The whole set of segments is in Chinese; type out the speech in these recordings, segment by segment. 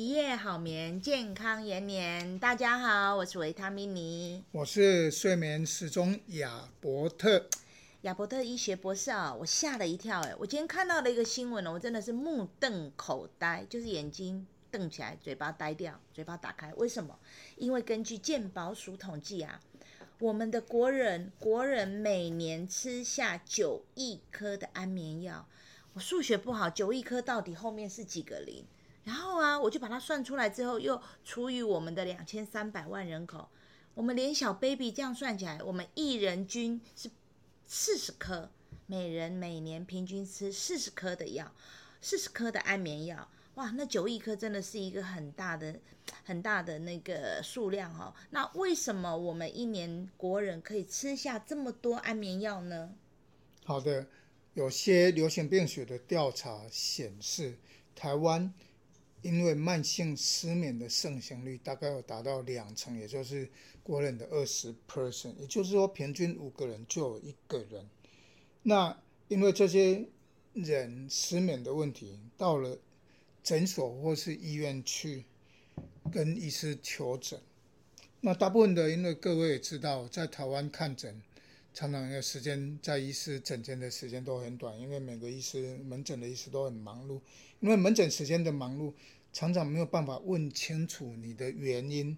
一夜好眠，健康延年。大家好，我是维他命尼，我是睡眠时钟亚伯特，亚伯特医学博士啊，我吓了一跳哎！我今天看到了一个新闻，我真的是目瞪口呆，就是眼睛瞪起来，嘴巴呆掉，嘴巴打开。为什么？因为根据健保署统计啊，我们的国人国人每年吃下九亿颗的安眠药。我数学不好，九亿颗到底后面是几个零？然后啊，我就把它算出来之后，又除以我们的两千三百万人口，我们连小 baby 这样算起来，我们一人均是四十颗，每人每年平均吃四十颗的药，四十颗的安眠药，哇，那九亿颗真的是一个很大的、很大的那个数量哦。那为什么我们一年国人可以吃下这么多安眠药呢？好的，有些流行病学的调查显示，台湾。因为慢性失眠的盛行率大概有达到两成，也就是国人的二十 percent，也就是说平均五个人就有一个人。那因为这些人失眠的问题，到了诊所或是医院去跟医师求诊，那大部分的，因为各位也知道，在台湾看诊，常常的时间在医师诊间的时间都很短，因为每个医师门诊的医师都很忙碌。因为门诊时间的忙碌，常常没有办法问清楚你的原因，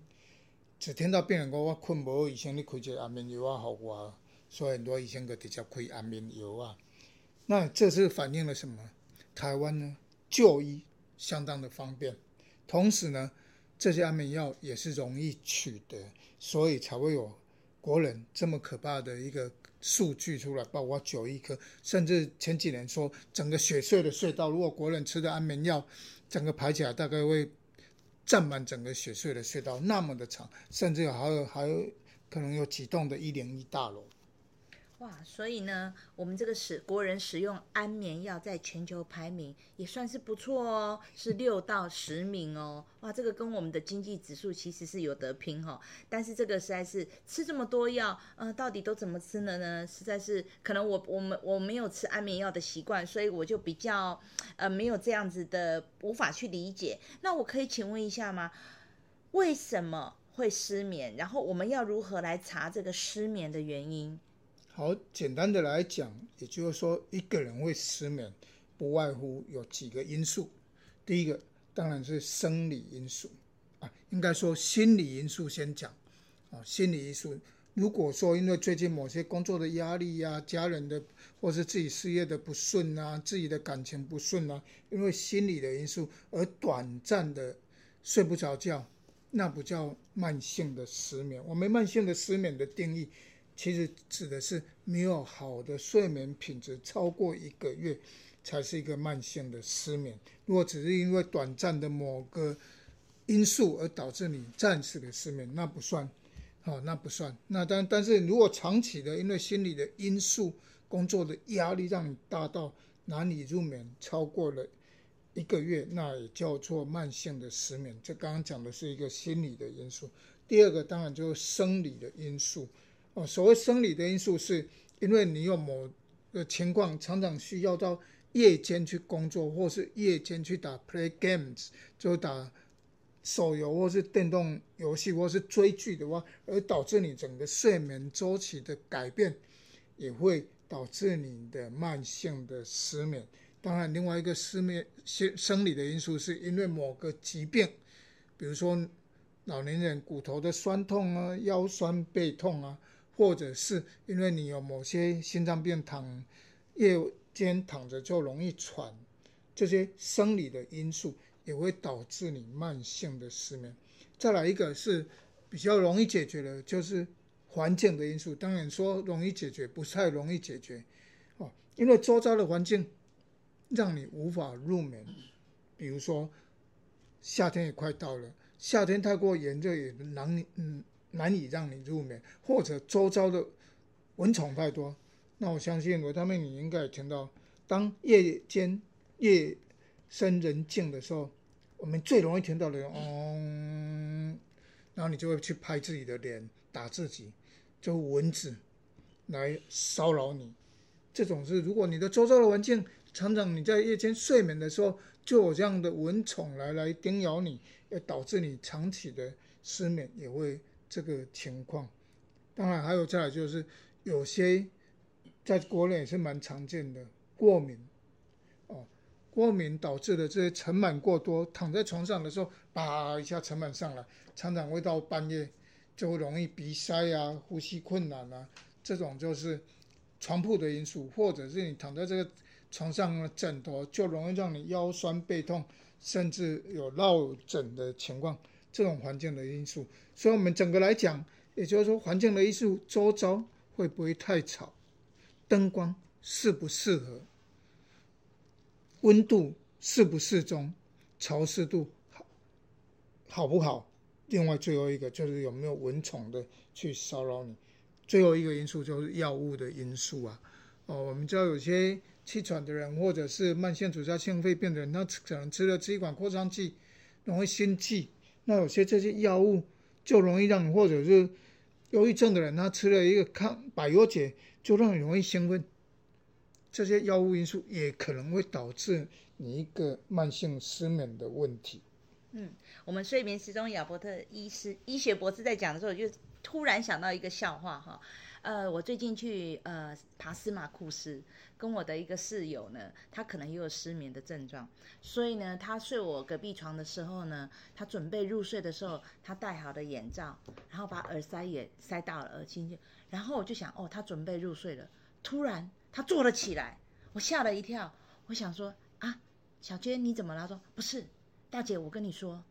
只听到病人说我困不，医生你开一个安眠药啊，好我，所以很多医生就直接开安眠药啊。那这是反映了什么？台湾呢，就医相当的方便，同时呢，这些安眠药也是容易取得，所以才会有国人这么可怕的一个。数据出来，包括九亿颗，甚至前几年说整个雪隧的隧道，如果国人吃的安眠药，整个排起来大概会占满整个雪隧的隧道，那么的长，甚至还有还有可能有几栋的一零一大楼。哇，所以呢，我们这个使国人使用安眠药在全球排名也算是不错哦，是六到十名哦。哇，这个跟我们的经济指数其实是有得拼哈、哦。但是这个实在是吃这么多药，呃，到底都怎么吃呢？呢，实在是可能我我们我没有吃安眠药的习惯，所以我就比较呃没有这样子的无法去理解。那我可以请问一下吗？为什么会失眠？然后我们要如何来查这个失眠的原因？好，简单的来讲，也就是说，一个人会失眠，不外乎有几个因素。第一个当然是生理因素啊，应该说心理因素先讲啊。心理因素，如果说因为最近某些工作的压力呀、家人的或是自己事业的不顺啊、自己的感情不顺啊，因为心理的因素而短暂的睡不着觉，那不叫慢性的失眠。我们慢性的失眠的定义。其实指的是没有好的睡眠品质超过一个月，才是一个慢性的失眠。如果只是因为短暂的某个因素而导致你暂时的失眠，那不算，好，那不算。那但但是如果长期的因为心理的因素、工作的压力让你大到难以入眠超过了一个月，那也叫做慢性的失眠。这刚刚讲的是一个心理的因素。第二个当然就是生理的因素。哦，所谓生理的因素，是因为你有某个情况，常常需要到夜间去工作，或是夜间去打 play games，就打手游或是电动游戏，或是追剧的话，而导致你整个睡眠周期的改变，也会导致你的慢性的失眠。当然，另外一个失眠生生理的因素，是因为某个疾病，比如说老年人骨头的酸痛啊、腰酸背痛啊。或者是因为你有某些心脏病，躺夜间躺着就容易喘，这些生理的因素也会导致你慢性的失眠。再来一个是比较容易解决的，就是环境的因素。当然说容易解决，不太容易解决哦，因为周遭的环境让你无法入眠。比如说夏天也快到了，夏天太过炎热也难嗯。难以让你入眠，或者周遭的蚊虫太多，那我相信维他命你应该也听到，当夜间夜深人静的时候，我们最容易听到的，嗯，然后你就会去拍自己的脸，打自己，就蚊子来骚扰你。这种是，如果你的周遭的环境常常你在夜间睡眠的时候就有这样的蚊虫来来叮咬你，也导致你长期的失眠，也会这个情况。当然还有再来就是有些在国内也是蛮常见的过敏哦，过敏导致的这些尘螨过多，躺在床上的时候，叭一下尘螨上来，常常会到半夜就会容易鼻塞啊、呼吸困难啊，这种就是床铺的因素，或者是你躺在这个。床上的枕头就容易让你腰酸背痛，甚至有落枕的情况。这种环境的因素，所以我们整个来讲，也就是说，环境的因素，周遭会不会太吵，灯光适不适合，温度适不适中，潮湿度好好不好？另外，最后一个就是有没有蚊虫的去骚扰你。最后一个因素就是药物的因素啊。哦，我们知道有些。气喘的人，或者是慢性阻塞性肺病的人，他可能吃了支气管扩张剂，容易心悸。那有些这些药物就容易让，或者是忧郁症的人，他吃了一个抗百忧解，就让你容易兴奋。这些药物因素也可能会导致你一个慢性失眠的问题。嗯，我们睡眠时钟亚伯特医师医学博士在讲的时候，就突然想到一个笑话哈。呃，我最近去呃爬司马库斯，跟我的一个室友呢，他可能也有失眠的症状，所以呢，他睡我隔壁床的时候呢，他准备入睡的时候，他戴好的眼罩，然后把耳塞也塞到了耳机，然后我就想，哦，他准备入睡了，突然他坐了起来，我吓了一跳，我想说啊，小娟你怎么了？他说不是，大姐，我跟你说，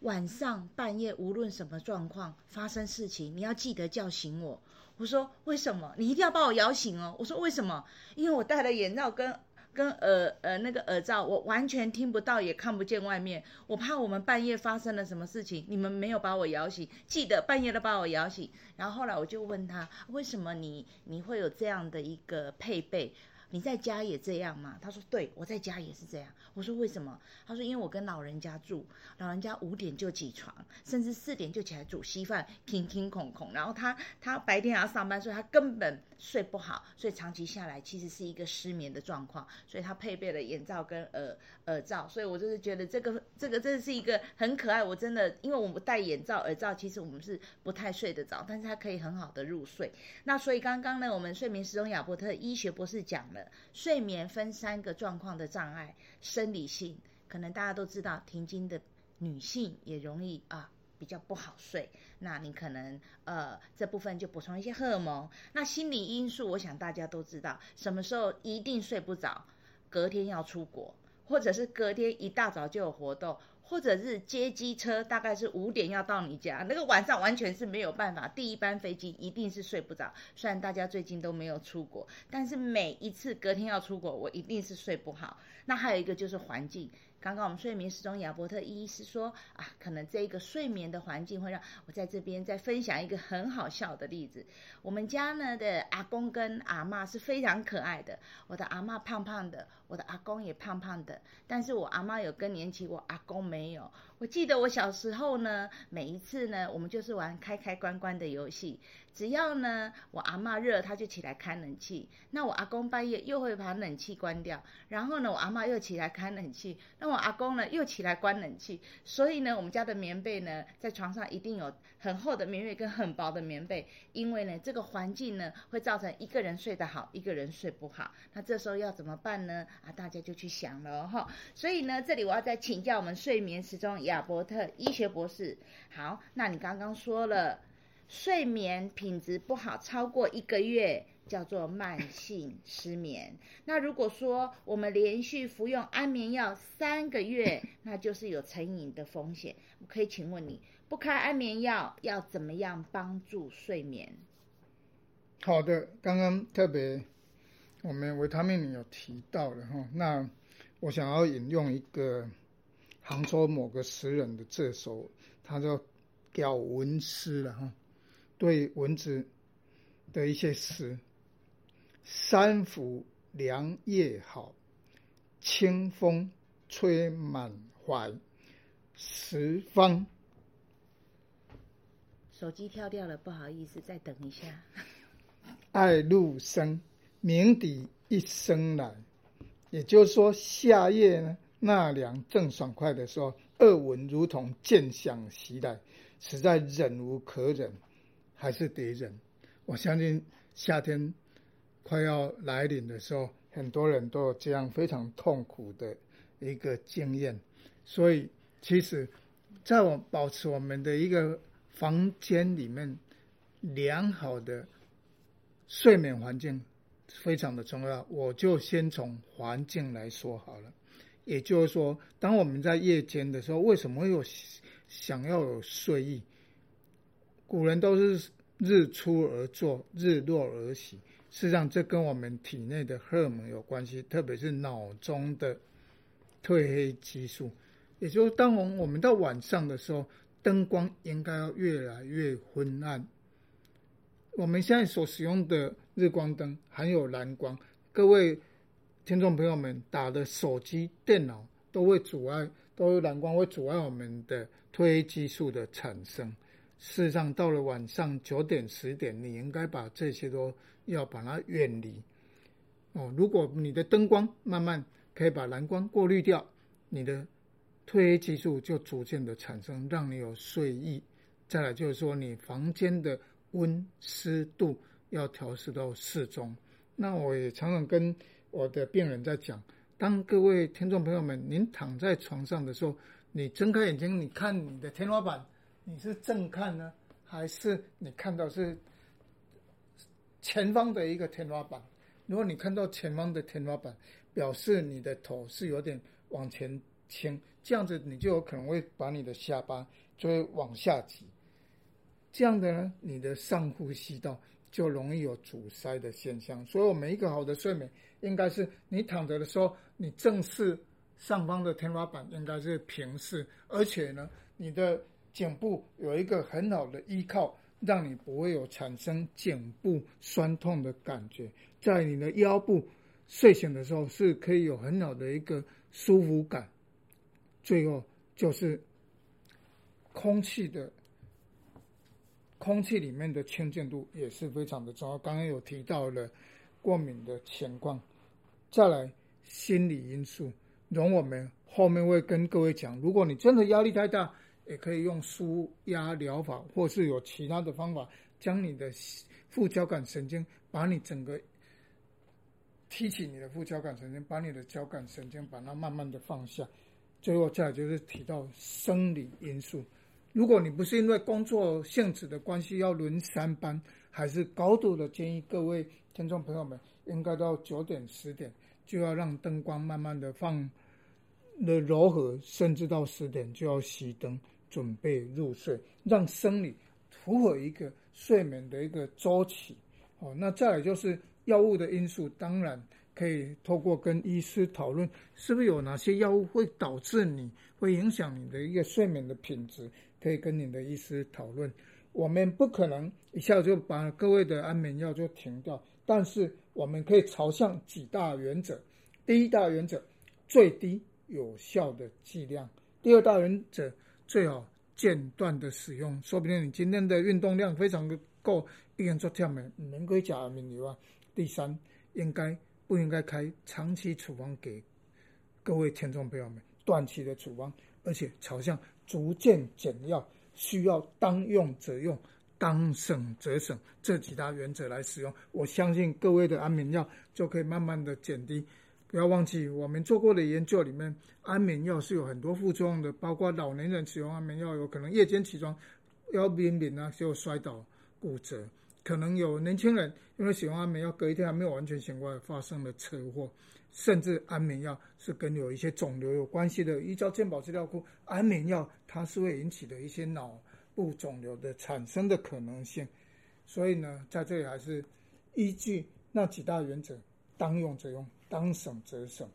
晚上半夜无论什么状况发生事情，你要记得叫醒我。我说为什么？你一定要把我摇醒哦！我说为什么？因为我戴了眼罩跟跟耳呃那个耳罩，我完全听不到也看不见外面。我怕我们半夜发生了什么事情，你们没有把我摇醒，记得半夜都把我摇醒。然后后来我就问他，为什么你你会有这样的一个配备？你在家也这样吗？他说：对，我在家也是这样。我说为什么？他说因为我跟老人家住，老人家五点就起床，甚至四点就起来煮稀饭，听听恐恐。然后他他白天还要上班，所以他根本睡不好，所以长期下来其实是一个失眠的状况。所以他配备了眼罩跟耳耳罩。所以我就是觉得这个这个真的是一个很可爱。我真的因为我们戴眼罩耳罩，其实我们是不太睡得着，但是它可以很好的入睡。那所以刚刚呢，我们睡眠时钟亚伯特医学博士讲了。睡眠分三个状况的障碍，生理性可能大家都知道，停经的女性也容易啊比较不好睡。那你可能呃这部分就补充一些荷尔蒙。那心理因素，我想大家都知道，什么时候一定睡不着？隔天要出国，或者是隔天一大早就有活动。或者是接机车，大概是五点要到你家，那个晚上完全是没有办法。第一班飞机一定是睡不着。虽然大家最近都没有出国，但是每一次隔天要出国，我一定是睡不好。那还有一个就是环境。刚刚我们睡眠时钟亚伯特医师说啊，可能这一个睡眠的环境会让我在这边再分享一个很好笑的例子。我们家呢的阿公跟阿嬷是非常可爱的，我的阿嬷胖胖的，我的阿公也胖胖的，但是我阿嬷有更年期，我阿公没有。我记得我小时候呢，每一次呢，我们就是玩开开关关的游戏。只要呢，我阿嬷热，他就起来开冷气。那我阿公半夜又会把冷气关掉，然后呢，我阿嬷又起来开冷气。那我阿公呢，又起来关冷气。所以呢，我们家的棉被呢，在床上一定有很厚的棉被跟很薄的棉被，因为呢，这个环境呢，会造成一个人睡得好，一个人睡不好。那这时候要怎么办呢？啊，大家就去想了哈。所以呢，这里我要再请教我们睡眠时钟。亚伯特医学博士，好，那你刚刚说了，睡眠品质不好超过一个月叫做慢性失眠。那如果说我们连续服用安眠药三个月，那就是有成瘾的风险。我可以请问你，不开安眠药要怎么样帮助睡眠？好的，刚刚特别我们维他命有提到的哈，那我想要引用一个。杭州某个诗人的这首，他叫《咬蚊诗》了哈，对蚊子的一些诗。三伏凉夜好，清风吹满怀。十方。手机跳掉了，不好意思，再等一下。爱露生，鸣笛一声来，也就是说，夏夜呢。纳凉正爽快的时候，恶闻如同箭响袭来，实在忍无可忍，还是得忍。我相信夏天快要来临的时候，很多人都有这样非常痛苦的一个经验。所以，其实，在我保持我们的一个房间里面良好的睡眠环境非常的重要。我就先从环境来说好了。也就是说，当我们在夜间的时候，为什么会有想要有睡意？古人都是日出而作，日落而息。事实上，这跟我们体内的荷尔蒙有关系，特别是脑中的褪黑激素。也就是当我们到晚上的时候，灯光应该要越来越昏暗。我们现在所使用的日光灯含有蓝光，各位。听众朋友们，打的手机、电脑都会阻碍，都有蓝光会阻碍我们的褪黑激素的产生。事实上，到了晚上九点、十点，你应该把这些都要把它远离。哦，如果你的灯光慢慢可以把蓝光过滤掉，你的褪黑激素就逐渐的产生，让你有睡意。再来就是说，你房间的温湿度要调试到适中。那我也常常跟我的病人在讲，当各位听众朋友们，您躺在床上的时候，你睁开眼睛，你看你的天花板，你是正看呢，还是你看到是前方的一个天花板？如果你看到前方的天花板，表示你的头是有点往前倾，这样子你就有可能会把你的下巴就会往下挤，这样的呢，你的上呼吸道。就容易有阻塞的现象，所以，我们一个好的睡眠，应该是你躺着的时候，你正视上方的天花板应该是平视，而且呢，你的颈部有一个很好的依靠，让你不会有产生颈部酸痛的感觉。在你的腰部睡醒的时候，是可以有很好的一个舒服感。最后就是空气的。空气里面的清净度也是非常的重要。刚刚有提到了过敏的情况，再来心理因素，容我们后面会跟各位讲。如果你真的压力太大，也可以用舒压疗法，或是有其他的方法，将你的副交感神经，把你整个提起你的副交感神经，把你的交感神经把它慢慢的放下。最后再来就是提到生理因素。如果你不是因为工作性质的关系要轮三班，还是高度的建议各位听众朋友们，应该到九点十点就要让灯光慢慢的放的柔和，甚至到十点就要熄灯，准备入睡，让生理符合一个睡眠的一个周期。哦，那再来就是药物的因素，当然可以透过跟医师讨论，是不是有哪些药物会导致你会影响你的一个睡眠的品质。可以跟你的医师讨论，我们不可能一下就把各位的安眠药就停掉，但是我们可以朝向几大原则。第一大原则，最低有效的剂量；第二大原则，最好间断的使用。说不定你今天的运动量非常的够，一人做跳门，能够加安眠药啊。第三，应该不应该开长期处方给各位听众朋友们？短期的处方，而且朝向。逐渐减药，需要当用则用，当省则省，这几大原则来使用，我相信各位的安眠药就可以慢慢的减低。不要忘记，我们做过的研究里面，安眠药是有很多副作用的，包括老年人使用安眠药有可能夜间起床要避免啊，就摔倒骨折；可能有年轻人因为使用安眠药，隔一天还没有完全醒过来，发生了车祸。甚至安眠药是跟有一些肿瘤有关系的，依照健保资料库，安眠药它是会引起的一些脑部肿瘤的产生的可能性。所以呢，在这里还是依据那几大原则，当用则用，当省则省。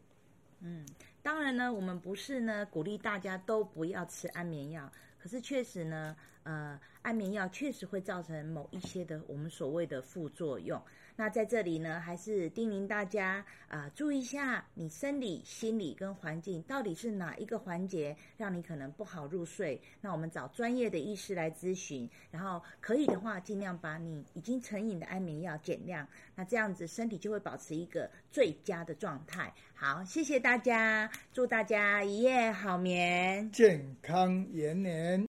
嗯，当然呢，我们不是呢鼓励大家都不要吃安眠药，可是确实呢，呃，安眠药确实会造成某一些的我们所谓的副作用。那在这里呢，还是叮咛大家啊、注意一下你生理、心理跟环境到底是哪一个环节让你可能不好入睡。那我们找专业的医师来咨询，然后可以的话，尽量把你已经成瘾的安眠药减量。那这样子身体就会保持一个最佳的状态。好，谢谢大家，祝大家一夜好眠，健康延年。